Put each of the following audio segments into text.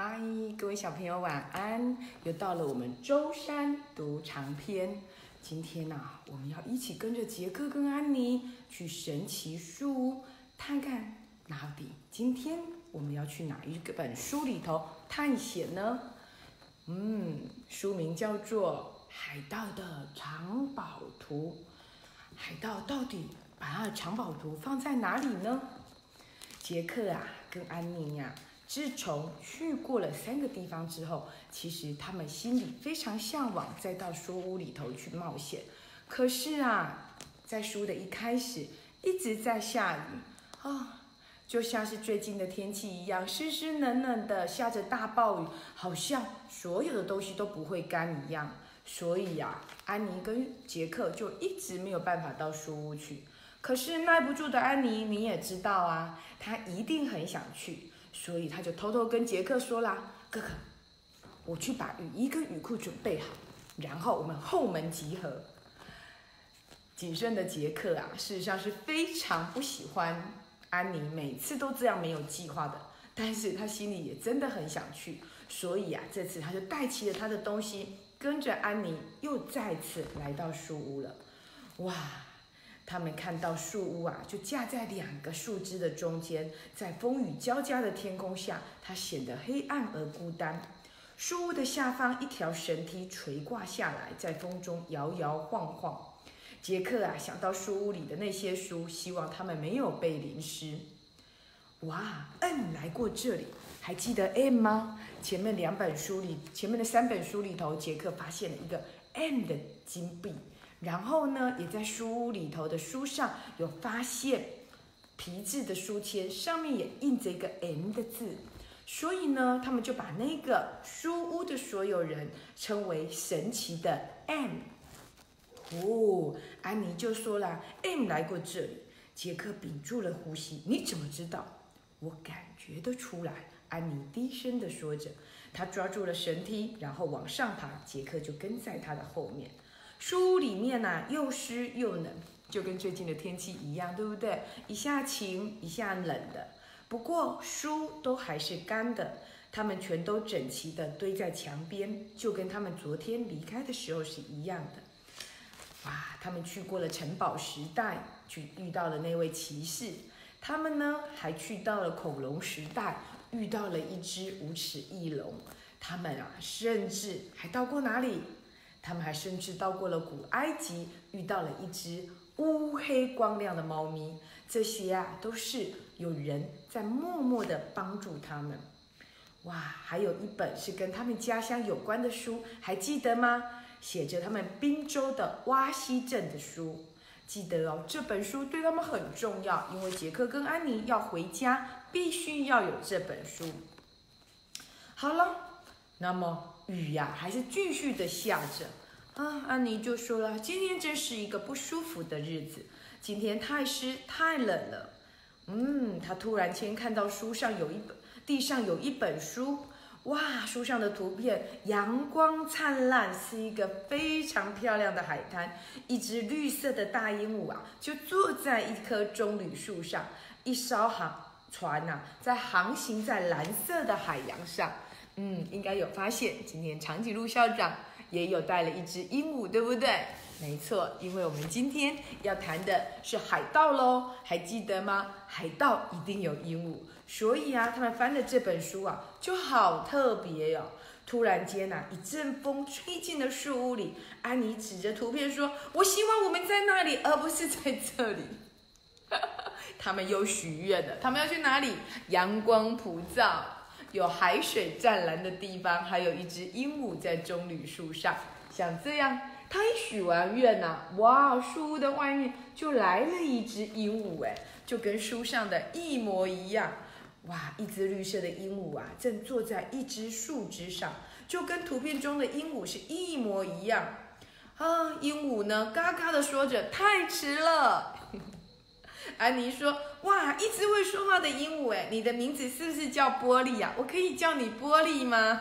嗨，各位小朋友晚安！又到了我们周三读长篇。今天呢、我们要一起跟着杰克跟安妮去神奇树屋探看，到底今天我们要去哪一个本书里头探险呢？嗯，书名叫做《海盗的藏宝图》。海盗到底把他的藏宝图放在哪里呢？杰克啊，跟安妮呀、自从去过了三个地方之后，其实他们心里非常向往再到书屋里头去冒险。可是啊，在书的一开始一直在下雨啊，就像是最近的天气一样，湿湿冷冷的，下着大暴雨，好像所有的东西都不会干一样。所以呀、安妮跟杰克就一直没有办法到书屋去。可是耐不住的安妮，你也知道啊，她一定很想去，所以他就偷偷跟杰克说啦：“哥哥，我去把雨衣跟雨裤准备好，然后我们后门集合。”谨慎的杰克啊，事实上是非常不喜欢安妮每次都这样没有计划的，但是他心里也真的很想去，所以啊，这次他就带齐了他的东西，跟着安妮又再次来到书屋了。哇！他们看到树屋啊，就架在两个树枝的中间，在风雨交加的天空下，它显得黑暗而孤单。树屋的下方，一条绳梯垂挂下来，在风中摇摇晃晃。杰克啊，想到树屋里的那些书，希望他们没有被淋湿。哇，M 来过这里，还记得 M 吗？前面两本书里，前面的三本书里头，杰克发现了一个 M 的金币。然后呢，也在书屋里头的书上有发现皮质的书签，上面也印着一个 M 的字。所以呢，他们就把那个书屋的所有人称为神奇的 M。哦，安妮就说了，M 来过这里。杰克屏住了呼吸，你怎么知道？我感觉得出来。安妮低声的说着，她抓住了绳梯，然后往上爬。杰克就跟在她的后面。书屋里面呢、又湿又冷，就跟最近的天气一样，对不对？一下晴，一下冷的。不过书都还是干的，它们全都整齐的堆在墙边，就跟他们昨天离开的时候是一样的。哇，他们去过了城堡时代，去遇到了那位骑士。他们呢，还去到了恐龙时代，遇到了一只无齿翼龙。他们啊，甚至还到过哪里？他们还甚至到过了古埃及，遇到了一只乌黑光亮的猫咪。这些啊，都是有人在默默的帮助他们。哇，还有一本是跟他们家乡有关的书，还记得吗？写着他们滨州的洼西镇的书。记得哦，这本书对他们很重要，因为杰克跟安妮要回家，必须要有这本书。好了，那么雨呀、还是继续的下着啊。安妮就说了，今天真是一个不舒服的日子，今天太湿太冷了。嗯，她突然间看到书上有一本，地上有一本书，哇，书上的图片阳光灿烂，是一个非常漂亮的海滩。一只绿色的大鹦鹉啊，就坐在一棵棕榈树上，一艘航船呐、在航行在蓝色的海洋上。嗯，应该有发现，今天长颈鹿校长也有带了一只鹦鹉，对不对？没错，因为我们今天要谈的是海盗喽，还记得吗？海盗一定有鹦鹉，所以啊，他们翻的这本书啊，就好特别哟、突然间呐、啊，一阵风吹进了树屋里，安妮指着图片说：“我希望我们在那里，而不是在这里。”他们又许愿了，他们要去哪里？阳光普照。有海水湛蓝的地方，还有一只鹦鹉在棕榈树上。像这样，他一许完愿呐、哇，树屋的外面就来了一只鹦鹉，哎，就跟书上的一模一样。哇，一只绿色的鹦鹉啊，正坐在一只树枝上，就跟图片中的鹦鹉是一模一样。啊，鹦鹉呢，嘎嘎的说着：“太迟了。”安妮说：“哇，一只会说话的鹦鹉，哎，你的名字是不是叫玻璃呀、我可以叫你玻璃吗？”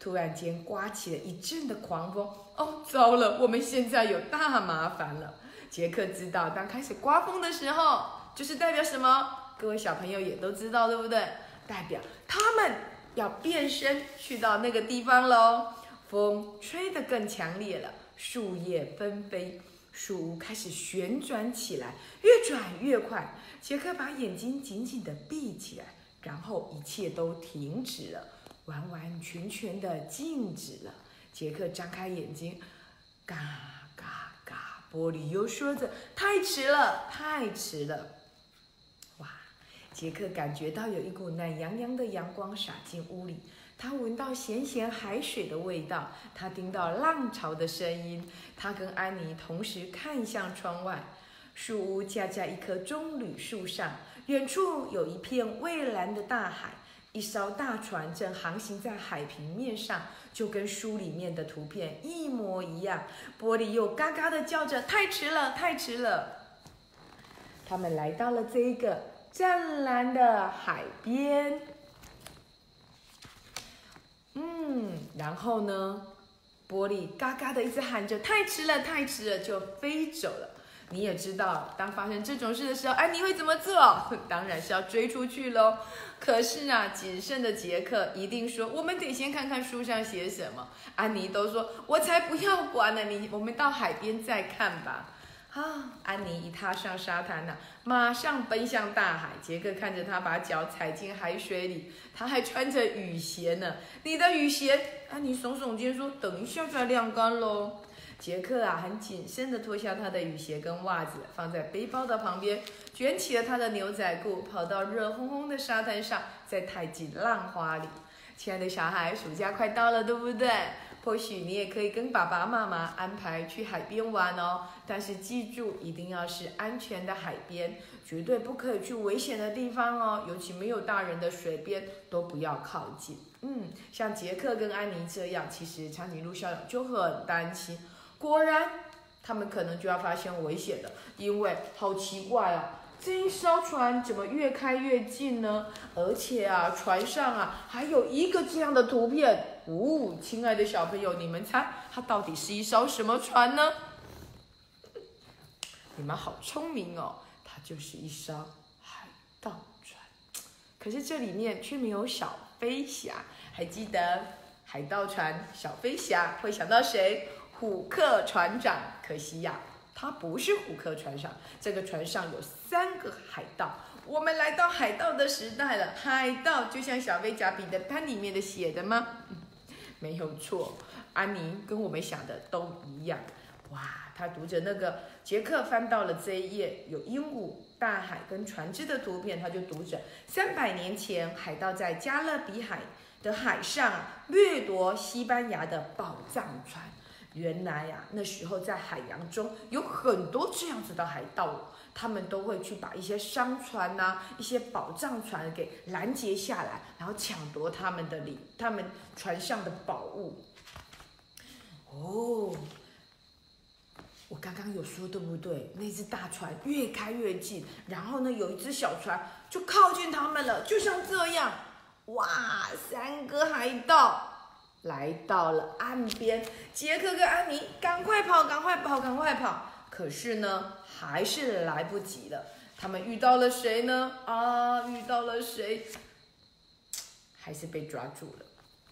突然间刮起了一阵的狂风，哦，糟了，我们现在有大麻烦了。杰克知道，当开始刮风的时候，就是代表什么？各位小朋友也都知道，对不对？代表他们要变身去到那个地方喽。风吹得更强烈了，树叶纷飞，树屋开始旋转起来，越转越快。杰克把眼睛紧紧地闭起来，然后一切都停止了，完完全全的静止了。杰克张开眼睛，嘎嘎嘎，玻璃又说着：“太迟了，太迟了。”哇！杰克感觉到有一股暖洋洋的阳光洒进屋里。他闻到咸咸海水的味道，他听到浪潮的声音。他跟安妮同时看向窗外，树屋架在一棵棕榈树上，远处有一片蔚蓝的大海，一艘大船正航行在海平面上，就跟书里面的图片一模一样。玻璃又嘎嘎的叫着：“太迟了，太迟了！”他们来到了这一个湛蓝的海边。嗯，然后呢？玻璃嘎嘎的一直喊着：“太迟了，太迟了！”就飞走了。你也知道，当发生这种事的时候，哎，你会怎么做？当然是要追出去喽。可是啊，谨慎的杰克一定说：“我们得先看看书上写什么。”安妮都说：“我才不要管呢！你，我们到海边再看吧。”啊！安妮一踏上沙滩呢，马上奔向大海。杰克看着他把脚踩进海水里，他还穿着雨鞋呢。你的雨鞋？安妮耸耸肩说：“等一下再晾干喽。”杰克啊，很谨慎地脱下他的雨鞋跟袜子，放在背包的旁边，卷起了他的牛仔裤，跑到热烘烘的沙滩上，再踏进浪花里。亲爱的小孩，暑假快到了，对不对？或许你也可以跟爸爸妈妈安排去海边玩哦，但是记住，一定要是安全的海边，绝对不可以去危险的地方哦，尤其没有大人的水边都不要靠近。嗯，像杰克跟安妮这样，其实长颈鹿校长就很担心。果然，他们可能就要发现危险了，因为好奇怪啊。这一艘船怎么越开越近呢？而且啊，船上啊还有一个这样的图片。哦，亲爱的小朋友，你们猜它到底是一艘什么船呢？你们好聪明哦，它就是一艘海盗船。可是这里面却没有小飞侠。还记得海盗船小飞侠会想到谁？虎克船长。可惜呀。它不是虎克船上，这个船上有三个海盗。我们来到海盗的时代了。海盗就像小飞侠彼得潘里面的写的吗？没有错，安妮跟我们想的都一样。哇，他读着那个杰克翻到了这一页，有鹦鹉、大海跟船只的图片，他就读着：三百年前，海盗在加勒比海的海上掠夺西班牙的宝藏船。原来呀，那时候在海洋中有很多这样子的海盗，他们都会去把一些商船呐、一些宝藏船给拦截下来，然后抢夺他们的领、他们船上的宝物。哦，我刚刚有说对不对？那只大船越开越近，然后呢，有一只小船就靠近他们了，就像这样。哇，三个海盗。来到了岸边，杰克跟安妮赶快跑，赶快跑，赶快跑！可是呢，还是来不及了。他们遇到了谁呢？啊，遇到了谁？还是被抓住了。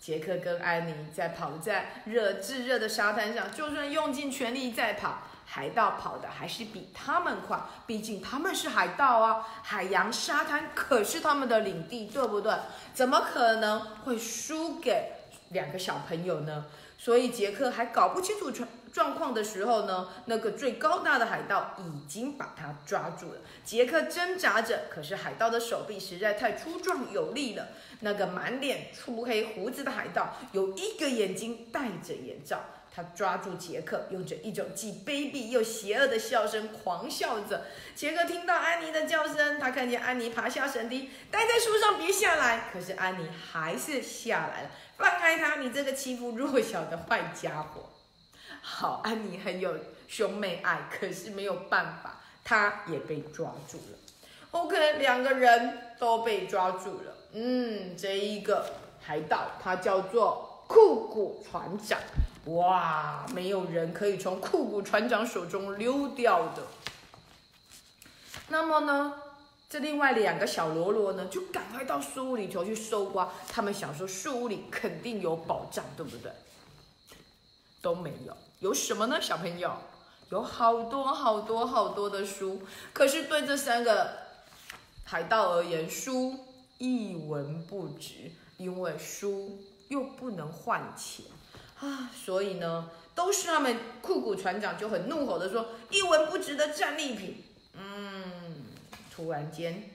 杰克跟安妮在跑在热炙热的沙滩上，就算用尽全力在跑，海盗跑的还是比他们快。毕竟他们是海盗啊，海洋沙滩可是他们的领地，对不对？怎么可能会输给？两个小朋友呢，所以杰克还搞不清楚状状况的时候呢，那个最高大的海盗已经把他抓住了。杰克挣扎着，可是海盗的手臂实在太粗壮有力了。那个满脸粗黑胡子的海盗有一个眼睛戴着眼罩。他抓住杰克，用着一种既卑鄙又邪恶的笑声狂笑着。杰克听到安妮的叫声，他看见安妮爬下神梯，待在树上别下来。可是安妮还是下来了。放开他，你这个欺负弱小的坏家伙！好，安妮很有兄妹爱，可是没有办法，他也被抓住了。OK，两个人都被抓住了。嗯，这一个海盗他叫做酷古船长。哇，没有人可以从酷古船长手中溜掉的。那么呢，这另外两个小喽啰呢，就赶快到树屋里头去搜刮。他们想说树屋里肯定有宝藏，对不对？都没有，有什么呢？小朋友，有好多好多好多的书，可是对这三个海盗而言，书一文不值，因为书又不能换钱啊，所以呢，都是他们酷古船长就很怒吼的说：“一文不值的战利品。”嗯。突然间，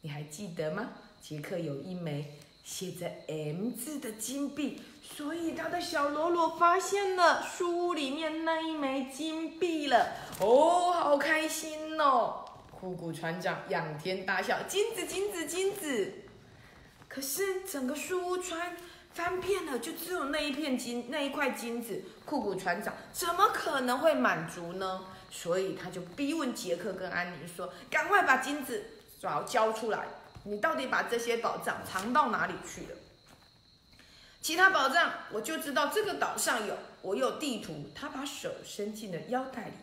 你还记得吗？杰克有一枚写着 M 字的金币，所以他的小喽啰发现了书屋里面那一枚金币了。哦，好开心哦！酷古船长仰天大笑：“金子，金子，金子！”可是整个书屋船翻遍了，就只有那一片金，那一块金子。库古船长怎么可能会满足呢？所以他就逼问杰克跟安妮说：“赶快把金子找交出来！你到底把这些宝藏藏到哪里去了？其他宝藏我就知道这个岛上有，我有地图。”他把手伸进了腰带里，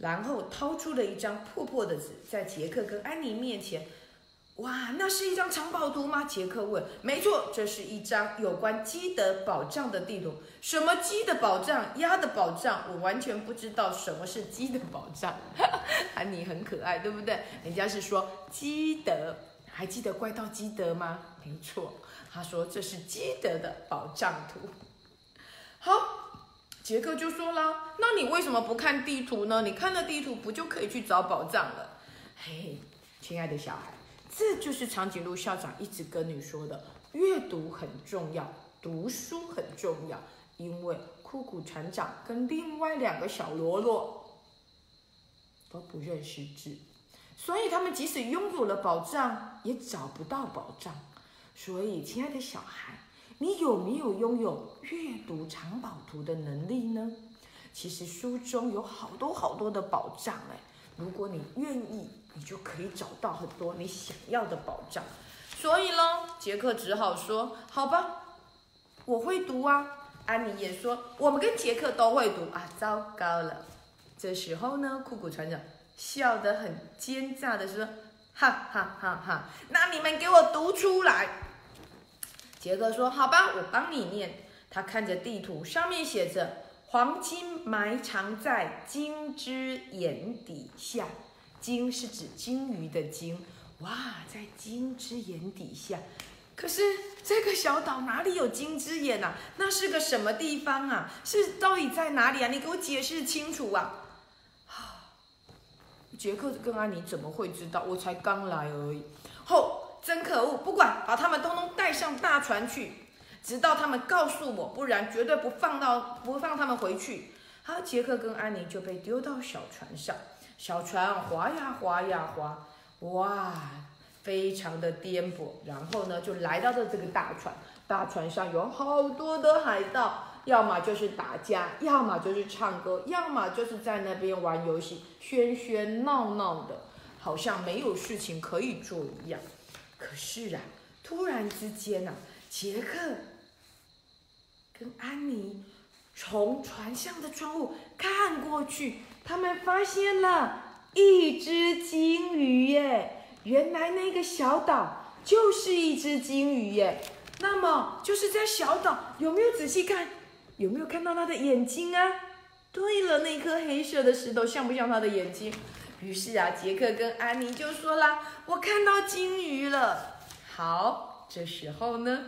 然后掏出了一张破破的纸，在杰克跟安妮面前。哇，那是一张藏宝图吗？杰克问。没错，这是一张有关基德宝藏的地图。什么鸡的宝藏？鸭的宝藏？我完全不知道什么是鸡的宝藏。安妮很可爱，对不对？人家是说基德，还记得怪盗基德吗？没错，他说这是基德的宝藏图。好，杰克就说了，那你为什么不看地图呢？你看了地图，不就可以去找宝藏了？嘿嘿，亲爱的小孩。这就是长颈鹿校长一直跟你说的，阅读很重要，读书很重要。因为酷酷船长跟另外两个小喽啰都不认识字，所以他们即使拥有了宝藏，也找不到宝藏。所以，亲爱的小孩，你有没有拥有阅读藏宝图的能力呢？其实书中有好多好多的宝藏哎，如果你愿意。你就可以找到很多你想要的宝藏，所以呢，杰克只好说：“好吧，我会读啊。”安妮也说：“我们跟杰克都会读啊。”糟糕了，这时候呢，酷酷船长笑得很奸诈的说：“哈哈哈哈，那你们给我读出来。”杰克说：“好吧，我帮你念。”他看着地图，上面写着：“黄金埋藏在金枝眼底下。”金是指金鱼的金，哇，在金之眼底下。可是这个小岛哪里有金之眼啊？那是个什么地方啊？是到底在哪里啊？你给我解释清楚啊！杰克跟安妮怎么会知道？我才刚来而已。吼，真可恶！不管，把他们通通带上大船去，直到他们告诉我，不然绝对不放到不放他们回去。好，杰克跟安妮就被丢到小船上。小船划呀划呀划，哇，非常的颠簸。然后呢，就来到了这个大船。大船上有好多的海盗，要么就是打架，要么就是唱歌，要么就是在那边玩游戏，喧喧闹闹的，好像没有事情可以做一样。可是啊，突然之间啊，杰克跟安妮从船上的窗户看过去。他们发现了一只金鱼耶！原来那个小岛就是一只金鱼耶。那么就是在小岛，有没有仔细看？有没有看到它的眼睛啊？对了，那颗黑色的石头像不像它的眼睛？于是啊，杰克跟安妮就说啦：“我看到金鱼了。”好，这时候呢，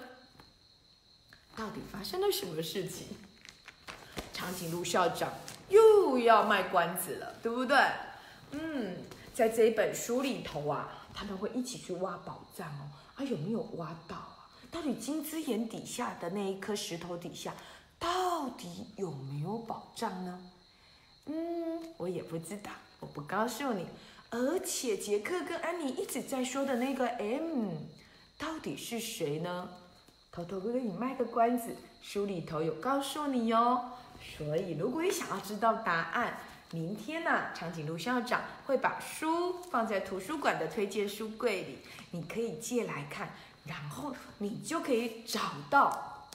到底发生了什么事情？长颈鹿校长。又要卖关子了，对不对？嗯，在这一本书里头啊，他们会一起去挖宝藏哦。啊，有没有挖到啊？到底金枝岩底下的那一颗石头底下，到底有没有宝藏呢？嗯，我也不知道，我不告诉你。而且杰克跟安妮一直在说的那个 M，到底是谁呢？偷偷给你卖个关子，书里头有告诉你哟。所以，如果你想要知道答案，明天呢，长颈鹿校长会把书放在图书馆的推荐书柜里，你可以借来看，然后你就可以找到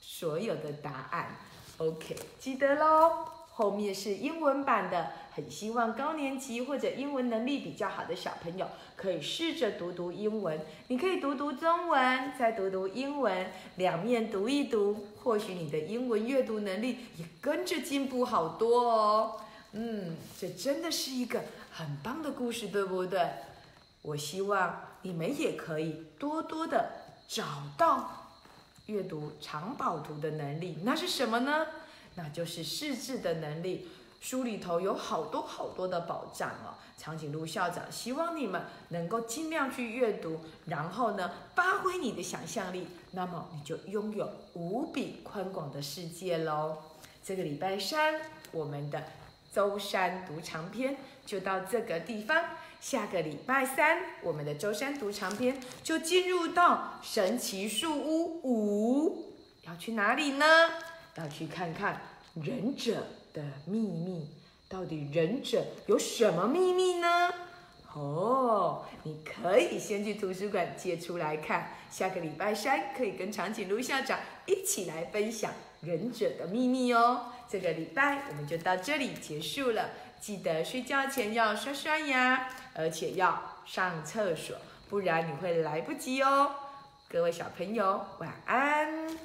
所有的答案。OK，记得喽。后面是英文版的。很希望高年级或者英文能力比较好的小朋友可以试着读读英文。你可以读读中文，再读读英文，两面读一读，或许你的英文阅读能力也跟着进步好多哦。嗯，这真的是一个很棒的故事，对不对？我希望你们也可以多多的找到阅读长宝图的能力。那是什么呢？那就是识字的能力。书里头有好多好多的宝藏哦。长颈鹿校长希望你们能够尽量去阅读，然后呢，发挥你的想象力，那么你就拥有无比宽广的世界喽。这个礼拜三，我们的舟山读长篇就到这个地方。下个礼拜三，我们的舟山读长篇就进入到神奇树屋五，要去哪里呢？要去看看忍者的秘密。到底忍者有什么秘密呢？哦，你可以先去图书馆借出来看。下个礼拜三可以跟长颈鹿校长一起来分享忍者的秘密哦。这个礼拜我们就到这里结束了。记得睡觉前要刷刷牙，而且要上厕所，不然你会来不及哦。各位小朋友，晚安。